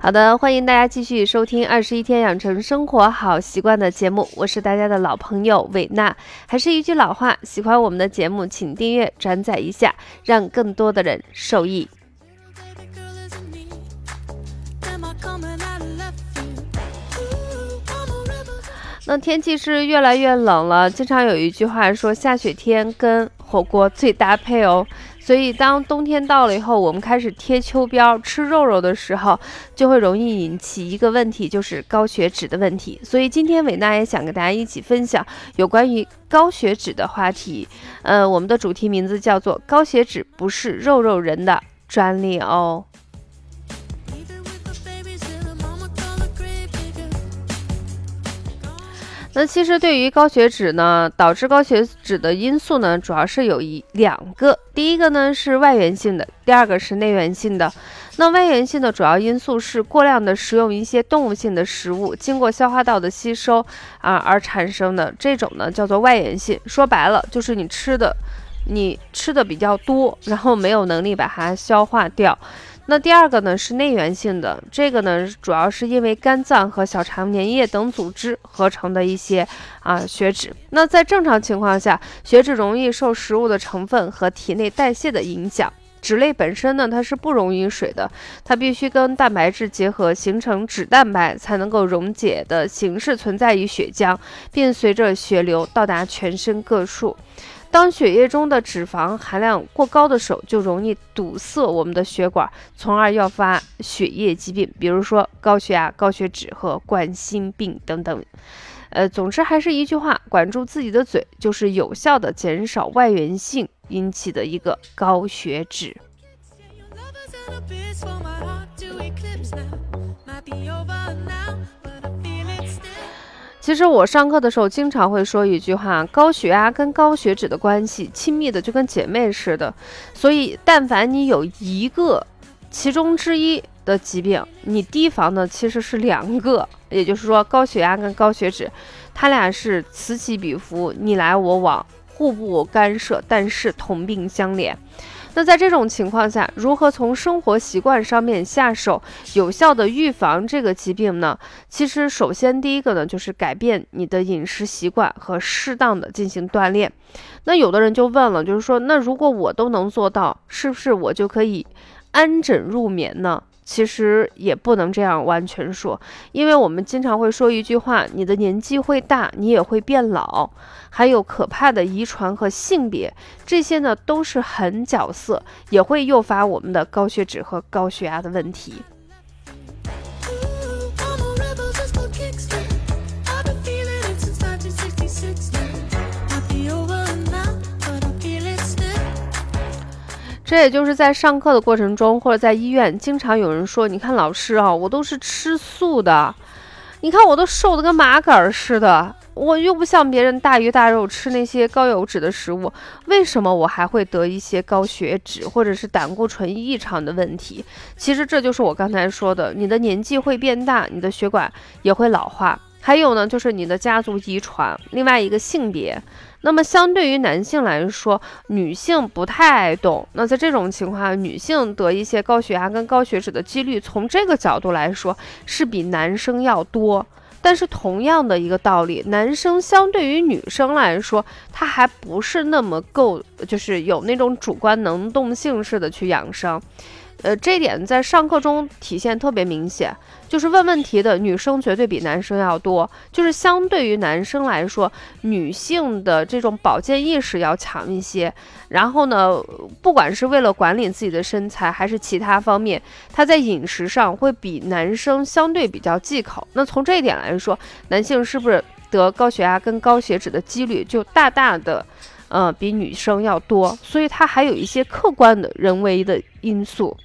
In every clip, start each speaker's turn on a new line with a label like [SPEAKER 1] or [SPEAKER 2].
[SPEAKER 1] 好的，欢迎大家继续收听《二十一天养成生活好习惯》的节目，我是大家的老朋友伟娜。还是一句老话，喜欢我们的节目，请订阅、转载一下，让更多的人受益。天气是越来越冷了，经常有一句话说，下雪天跟火锅最搭配哦。所以，当冬天到了以后，我们开始贴秋膘、吃肉肉的时候，就会容易引起一个问题，就是高血脂的问题。所以，今天伟娜也想跟大家一起分享有关于高血脂的话题。呃，我们的主题名字叫做“高血脂不是肉肉人的专利哦”。那其实对于高血脂呢，导致高血脂的因素呢，主要是有一两个。第一个呢是外源性的，第二个是内源性的。那外源性的主要因素是过量的食用一些动物性的食物，经过消化道的吸收啊而产生的这种呢叫做外源性。说白了就是你吃的，你吃的比较多，然后没有能力把它消化掉。那第二个呢是内源性的，这个呢主要是因为肝脏和小肠粘液等组织合成的一些啊血脂。那在正常情况下，血脂容易受食物的成分和体内代谢的影响。脂类本身呢它是不溶于水的，它必须跟蛋白质结合形成脂蛋白，才能够溶解的形式存在于血浆，并随着血流到达全身各处。当血液中的脂肪含量过高的时候，就容易堵塞我们的血管，从而诱发血液疾病，比如说高血压、高血脂和冠心病等等。呃，总之还是一句话，管住自己的嘴，就是有效的减少外源性引起的一个高血脂。其实我上课的时候经常会说一句话：高血压跟高血脂的关系亲密的就跟姐妹似的。所以，但凡你有一个其中之一的疾病，你提防的其实是两个。也就是说，高血压跟高血脂，它俩是此起彼伏，你来我往，互不干涉，但是同病相怜。那在这种情况下，如何从生活习惯上面下手，有效的预防这个疾病呢？其实，首先第一个呢，就是改变你的饮食习惯和适当的进行锻炼。那有的人就问了，就是说，那如果我都能做到，是不是我就可以安枕入眠呢？其实也不能这样完全说，因为我们经常会说一句话：你的年纪会大，你也会变老，还有可怕的遗传和性别，这些呢都是狠角色，也会诱发我们的高血脂和高血压的问题。这也就是在上课的过程中，或者在医院，经常有人说：“你看老师啊，我都是吃素的，你看我都瘦的跟麻杆似的，我又不像别人大鱼大肉吃那些高油脂的食物，为什么我还会得一些高血脂或者是胆固醇异常的问题？”其实这就是我刚才说的，你的年纪会变大，你的血管也会老化，还有呢，就是你的家族遗传，另外一个性别。那么相对于男性来说，女性不太爱动。那在这种情况下，女性得一些高血压跟高血脂的几率，从这个角度来说是比男生要多。但是同样的一个道理，男生相对于女生来说，他还不是那么够，就是有那种主观能动性似的去养生。呃，这一点在上课中体现特别明显，就是问问题的女生绝对比男生要多，就是相对于男生来说，女性的这种保健意识要强一些。然后呢，不管是为了管理自己的身材，还是其他方面，她在饮食上会比男生相对比较忌口。那从这一点来说，男性是不是得高血压跟高血脂的几率就大大的，呃，比女生要多？所以它还有一些客观的人为的因素。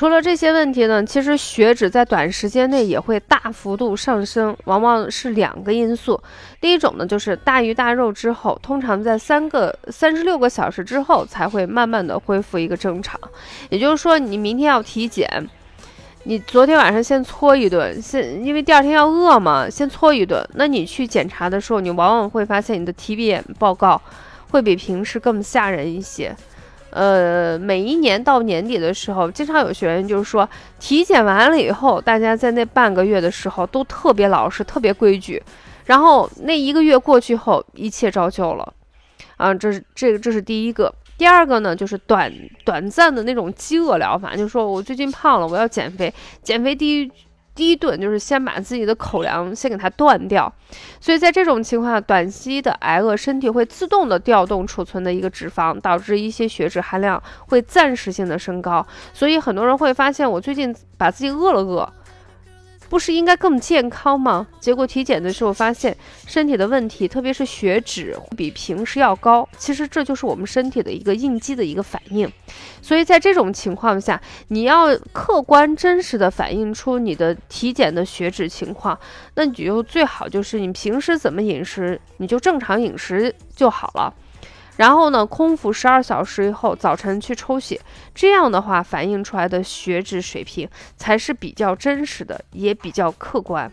[SPEAKER 1] 除了这些问题呢，其实血脂在短时间内也会大幅度上升，往往是两个因素。第一种呢，就是大鱼大肉之后，通常在三个三十六个小时之后才会慢慢的恢复一个正常。也就是说，你明天要体检，你昨天晚上先搓一顿，先因为第二天要饿嘛，先搓一顿。那你去检查的时候，你往往会发现你的体检报告会比平时更吓人一些。呃，每一年到年底的时候，经常有学员就是说，体检完了以后，大家在那半个月的时候都特别老实、特别规矩，然后那一个月过去后，一切照旧了。啊，这是这个，这是第一个。第二个呢，就是短短暂的那种饥饿疗法，就是说我最近胖了，我要减肥。减肥第一第一顿就是先把自己的口粮先给它断掉。所以在这种情况下，短期的挨饿，身体会自动的调动储存的一个脂肪，导致一些血脂含量会暂时性的升高。所以很多人会发现，我最近把自己饿了饿。不是应该更健康吗？结果体检的时候发现身体的问题，特别是血脂比平时要高。其实这就是我们身体的一个应激的一个反应。所以在这种情况下，你要客观真实的反映出你的体检的血脂情况，那你就最好就是你平时怎么饮食，你就正常饮食就好了。然后呢，空腹十二小时以后，早晨去抽血，这样的话反映出来的血脂水平才是比较真实的，也比较客观。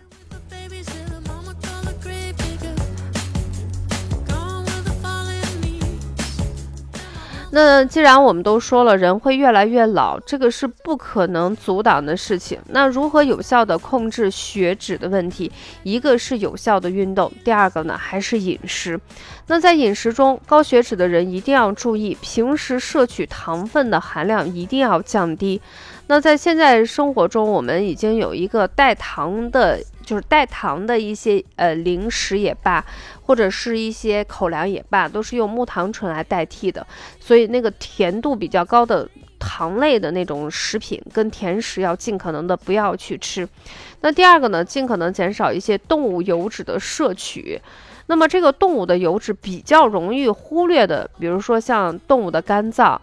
[SPEAKER 1] 那既然我们都说了，人会越来越老，这个是不可能阻挡的事情。那如何有效的控制血脂的问题？一个是有效的运动，第二个呢还是饮食。那在饮食中，高血脂的人一定要注意，平时摄取糖分的含量一定要降低。那在现在生活中，我们已经有一个代糖的。就是带糖的一些呃零食也罢，或者是一些口粮也罢，都是用木糖醇来代替的，所以那个甜度比较高的糖类的那种食品跟甜食要尽可能的不要去吃。那第二个呢，尽可能减少一些动物油脂的摄取。那么这个动物的油脂比较容易忽略的，比如说像动物的肝脏，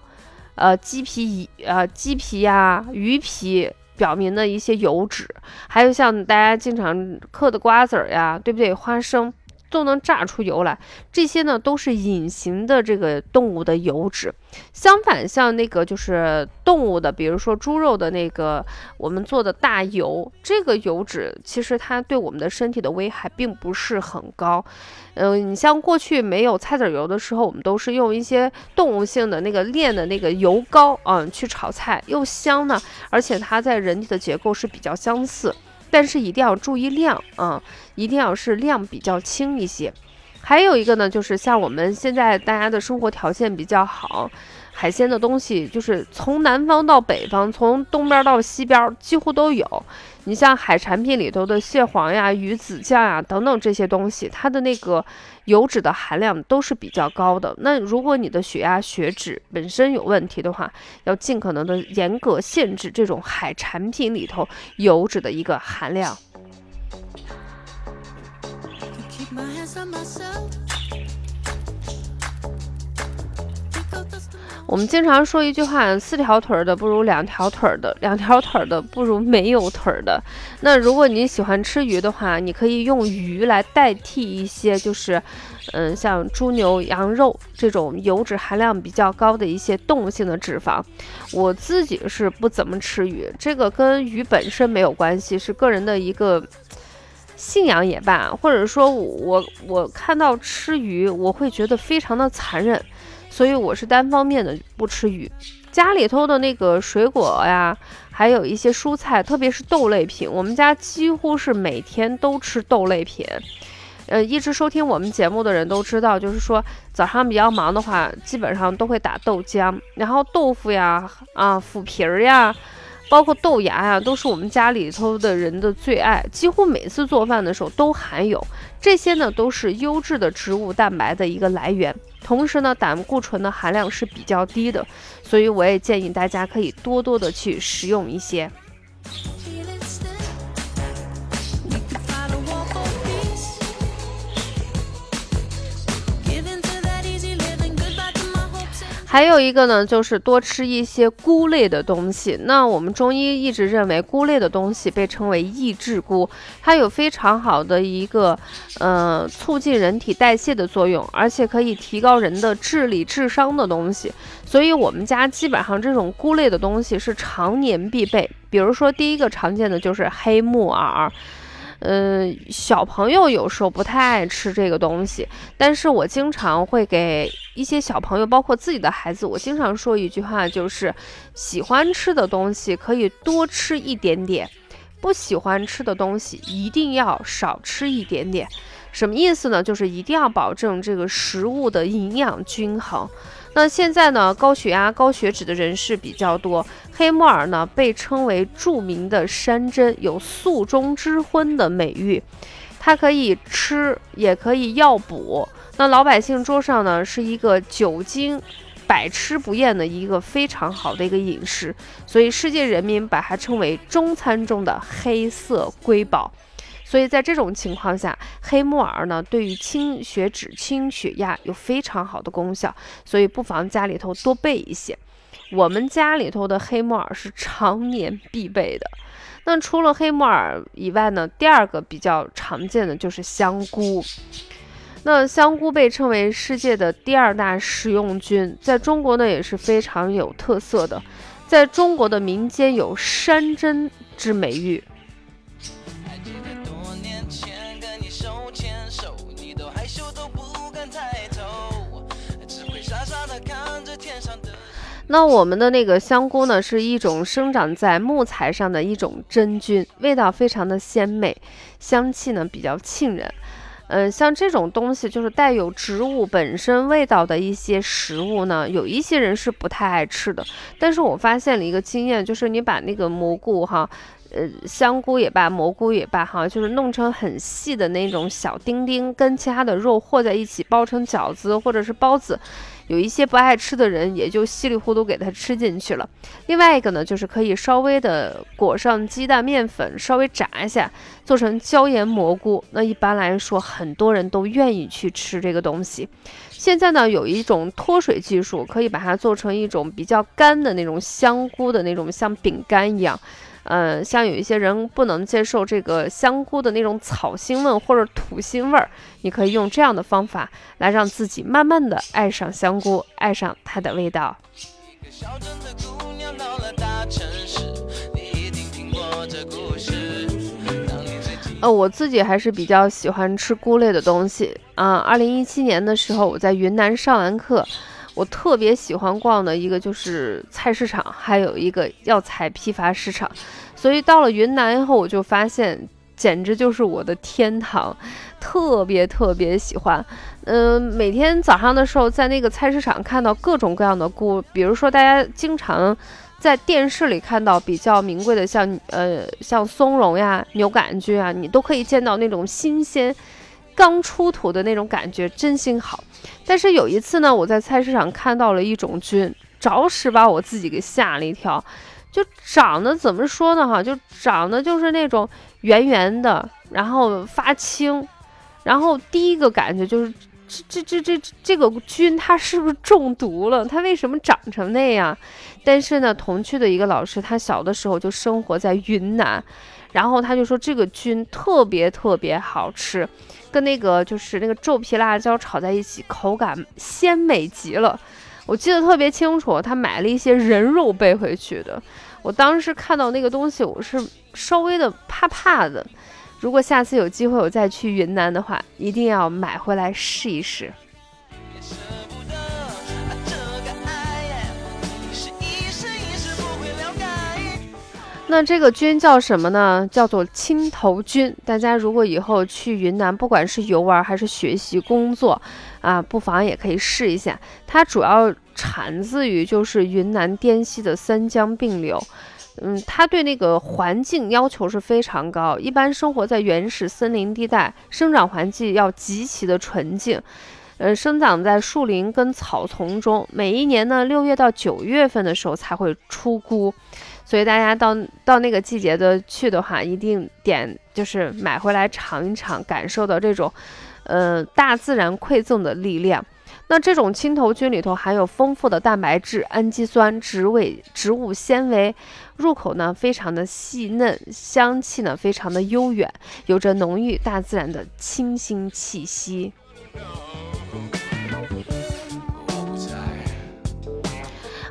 [SPEAKER 1] 呃鸡皮呃鸡皮呀鱼皮。表明的一些油脂，还有像大家经常嗑的瓜子儿呀，对不对？花生。都能榨出油来，这些呢都是隐形的这个动物的油脂。相反，像那个就是动物的，比如说猪肉的那个我们做的大油，这个油脂其实它对我们的身体的危害并不是很高。嗯，你像过去没有菜籽油的时候，我们都是用一些动物性的那个炼的那个油膏啊去炒菜，又香呢，而且它在人体的结构是比较相似。但是一定要注意量啊，一定要是量比较轻一些。还有一个呢，就是像我们现在大家的生活条件比较好。海鲜的东西就是从南方到北方，从东边到西边几乎都有。你像海产品里头的蟹黄呀、鱼子酱呀等等这些东西，它的那个油脂的含量都是比较高的。那如果你的血压、血脂本身有问题的话，要尽可能的严格限制这种海产品里头油脂的一个含量。我们经常说一句话：四条腿的不如两条腿的，两条腿的不如没有腿的。那如果你喜欢吃鱼的话，你可以用鱼来代替一些，就是，嗯，像猪牛羊肉这种油脂含量比较高的一些动物性的脂肪。我自己是不怎么吃鱼，这个跟鱼本身没有关系，是个人的一个信仰也罢，或者说我我看到吃鱼，我会觉得非常的残忍。所以我是单方面的不吃鱼，家里头的那个水果呀，还有一些蔬菜，特别是豆类品，我们家几乎是每天都吃豆类品。呃，一直收听我们节目的人都知道，就是说早上比较忙的话，基本上都会打豆浆，然后豆腐呀、啊腐皮儿呀，包括豆芽呀，都是我们家里头的人的最爱，几乎每次做饭的时候都含有。这些呢，都是优质的植物蛋白的一个来源。同时呢，胆固醇的含量是比较低的，所以我也建议大家可以多多的去食用一些。还有一个呢，就是多吃一些菇类的东西。那我们中医一直认为，菇类的东西被称为益智菇，它有非常好的一个，呃，促进人体代谢的作用，而且可以提高人的智力、智商的东西。所以，我们家基本上这种菇类的东西是常年必备。比如说第一个常见的就是黑木耳。嗯，小朋友有时候不太爱吃这个东西，但是我经常会给一些小朋友，包括自己的孩子，我经常说一句话，就是喜欢吃的东西可以多吃一点点，不喜欢吃的东西一定要少吃一点点。什么意思呢？就是一定要保证这个食物的营养均衡。那现在呢，高血压、高血脂的人士比较多。黑木耳呢，被称为著名的山珍，有“素中之荤”的美誉。它可以吃，也可以药补。那老百姓桌上呢，是一个久经百吃不厌的一个非常好的一个饮食。所以世界人民把它称为中餐中的黑色瑰宝。所以在这种情况下，黑木耳呢对于清血脂、清血压有非常好的功效，所以不妨家里头多备一些。我们家里头的黑木耳是常年必备的。那除了黑木耳以外呢，第二个比较常见的就是香菇。那香菇被称为世界的第二大食用菌，在中国呢也是非常有特色的，在中国的民间有山珍之美誉。那我们的那个香菇呢，是一种生长在木材上的一种真菌，味道非常的鲜美，香气呢比较沁人。嗯，像这种东西就是带有植物本身味道的一些食物呢，有一些人是不太爱吃的。但是我发现了一个经验，就是你把那个蘑菇哈。呃，香菇也罢，蘑菇也罢，哈，就是弄成很细的那种小丁丁，跟其他的肉和在一起，包成饺子或者是包子。有一些不爱吃的人，也就稀里糊涂给它吃进去了。另外一个呢，就是可以稍微的裹上鸡蛋面粉，稍微炸一下，做成椒盐蘑菇。那一般来说，很多人都愿意去吃这个东西。现在呢，有一种脱水技术，可以把它做成一种比较干的那种香菇的那种像饼干一样。嗯，像有一些人不能接受这个香菇的那种草腥味或者土腥味儿，你可以用这样的方法来让自己慢慢的爱上香菇，爱上它的味道。呃，我自己还是比较喜欢吃菇类的东西啊。二零一七年的时候，我在云南上完课。我特别喜欢逛的一个就是菜市场，还有一个药材批发市场，所以到了云南以后，我就发现简直就是我的天堂，特别特别喜欢。嗯，每天早上的时候在那个菜市场看到各种各样的菇，比如说大家经常在电视里看到比较名贵的，像呃像松茸呀、牛杆菌啊，你都可以见到那种新鲜。刚出土的那种感觉真心好，但是有一次呢，我在菜市场看到了一种菌，着实把我自己给吓了一跳。就长得怎么说呢？哈，就长得就是那种圆圆的，然后发青，然后第一个感觉就是这这这这这个菌它是不是中毒了？它为什么长成那样？但是呢，同去的一个老师，他小的时候就生活在云南，然后他就说这个菌特别特别好吃。跟那个就是那个皱皮辣椒炒在一起，口感鲜美极了。我记得特别清楚，他买了一些人肉背回去的。我当时看到那个东西，我是稍微的怕怕的。如果下次有机会我再去云南的话，一定要买回来试一试。那这个菌叫什么呢？叫做青头菌。大家如果以后去云南，不管是游玩还是学习工作，啊，不妨也可以试一下。它主要产自于就是云南滇西的三江并流，嗯，它对那个环境要求是非常高，一般生活在原始森林地带，生长环境要极其的纯净，呃，生长在树林跟草丛中。每一年呢，六月到九月份的时候才会出菇。所以大家到到那个季节的去的话，一定点就是买回来尝一尝，感受到这种，呃，大自然馈赠的力量。那这种青头菌里头含有丰富的蛋白质、氨基酸、植物植物纤维，入口呢非常的细嫩，香气呢非常的悠远，有着浓郁大自然的清新气息。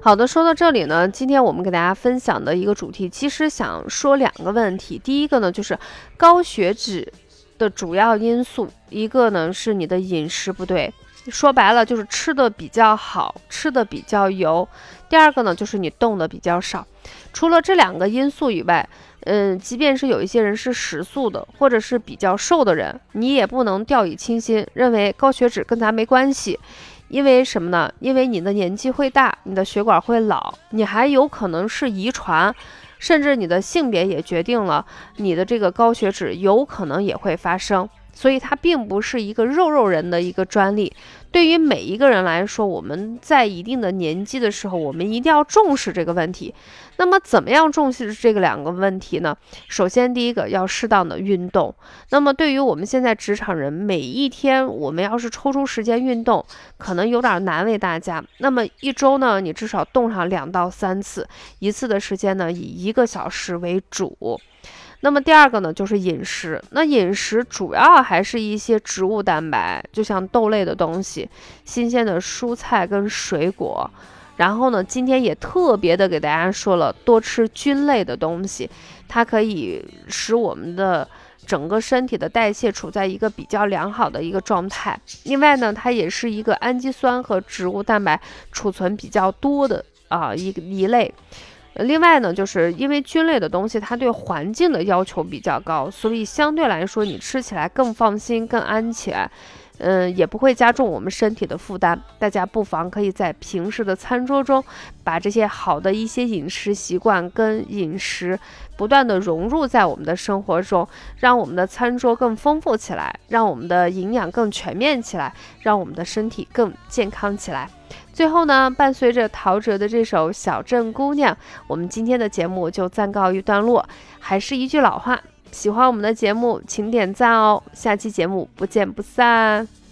[SPEAKER 1] 好的，说到这里呢，今天我们给大家分享的一个主题，其实想说两个问题。第一个呢，就是高血脂的主要因素，一个呢是你的饮食不对，说白了就是吃的比较好，吃的比较油。第二个呢，就是你动的比较少。除了这两个因素以外，嗯，即便是有一些人是食素的，或者是比较瘦的人，你也不能掉以轻心，认为高血脂跟咱没关系。因为什么呢？因为你的年纪会大，你的血管会老，你还有可能是遗传，甚至你的性别也决定了你的这个高血脂有可能也会发生。所以它并不是一个肉肉人的一个专利，对于每一个人来说，我们在一定的年纪的时候，我们一定要重视这个问题。那么，怎么样重视这个两个问题呢？首先，第一个要适当的运动。那么，对于我们现在职场人，每一天我们要是抽出时间运动，可能有点难为大家。那么一周呢，你至少动上两到三次，一次的时间呢，以一个小时为主。那么第二个呢，就是饮食。那饮食主要还是一些植物蛋白，就像豆类的东西，新鲜的蔬菜跟水果。然后呢，今天也特别的给大家说了，多吃菌类的东西，它可以使我们的整个身体的代谢处在一个比较良好的一个状态。另外呢，它也是一个氨基酸和植物蛋白储存比较多的啊一一类。另外呢，就是因为菌类的东西，它对环境的要求比较高，所以相对来说你吃起来更放心、更安全，嗯，也不会加重我们身体的负担。大家不妨可以在平时的餐桌中，把这些好的一些饮食习惯跟饮食不断的融入在我们的生活中，让我们的餐桌更丰富起来，让我们的营养更全面起来，让我们的身体更健康起来。最后呢，伴随着陶喆的这首《小镇姑娘》，我们今天的节目就暂告一段落。还是一句老话，喜欢我们的节目，请点赞哦！下期节目不见不散。